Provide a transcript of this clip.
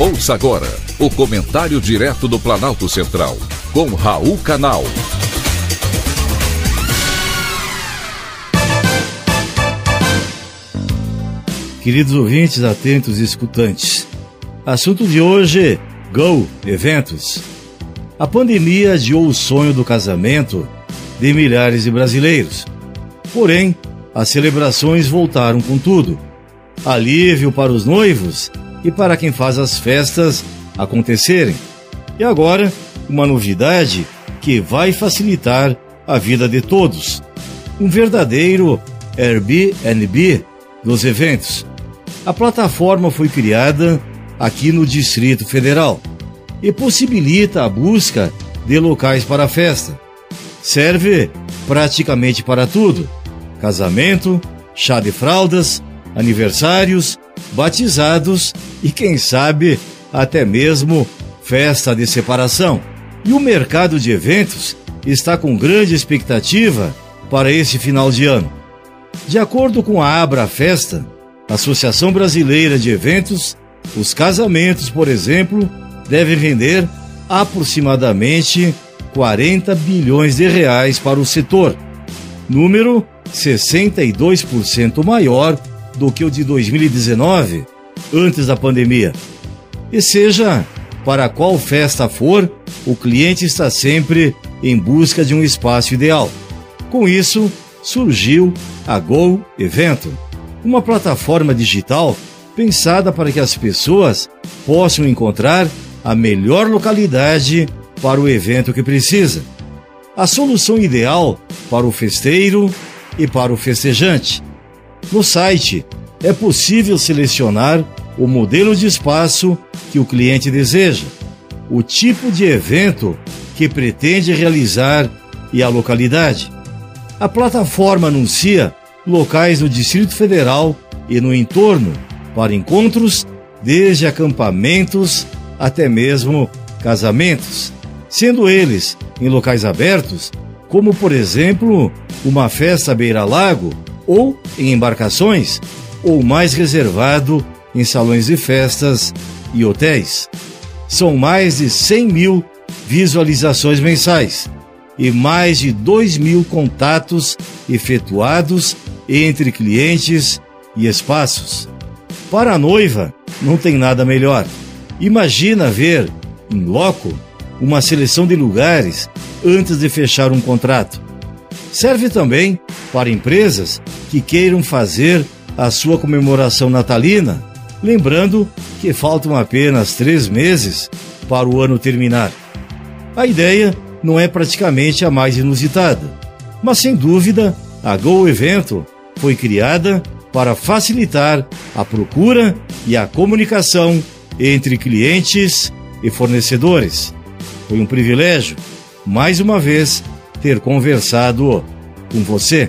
Ouça agora o comentário direto do Planalto Central, com Raul Canal. Queridos ouvintes, atentos e escutantes. Assunto de hoje: Go Eventos. A pandemia adiou o sonho do casamento de milhares de brasileiros. Porém, as celebrações voltaram com tudo. Alívio para os noivos e para quem faz as festas acontecerem. E agora, uma novidade que vai facilitar a vida de todos. Um verdadeiro Airbnb dos eventos. A plataforma foi criada aqui no Distrito Federal e possibilita a busca de locais para a festa. Serve praticamente para tudo: casamento, chá de fraldas, aniversários, batizados e, quem sabe, até mesmo festa de separação. E o mercado de eventos está com grande expectativa para esse final de ano. De acordo com a Abra Festa, Associação Brasileira de Eventos, os casamentos, por exemplo, devem render aproximadamente 40 bilhões de reais para o setor, número 62% maior do que o de 2019, antes da pandemia. E seja para qual festa for, o cliente está sempre em busca de um espaço ideal. Com isso, surgiu a Go Evento, uma plataforma digital pensada para que as pessoas possam encontrar a melhor localidade para o evento que precisa. A solução ideal para o festeiro e para o festejante. No site é possível selecionar o modelo de espaço que o cliente deseja, o tipo de evento que pretende realizar e a localidade. A plataforma anuncia locais no Distrito Federal e no entorno para encontros, desde acampamentos até mesmo casamentos, sendo eles em locais abertos, como por exemplo uma festa beira-lago ou em embarcações, ou mais reservado em salões de festas e hotéis. São mais de 100 mil visualizações mensais e mais de 2 mil contatos efetuados entre clientes e espaços. Para a noiva, não tem nada melhor. Imagina ver, em loco, uma seleção de lugares antes de fechar um contrato. Serve também para empresas que queiram fazer a sua comemoração natalina, lembrando que faltam apenas três meses para o ano terminar. A ideia não é praticamente a mais inusitada, mas sem dúvida a Go Evento foi criada para facilitar a procura e a comunicação entre clientes e fornecedores. Foi um privilégio, mais uma vez, ter conversado com você.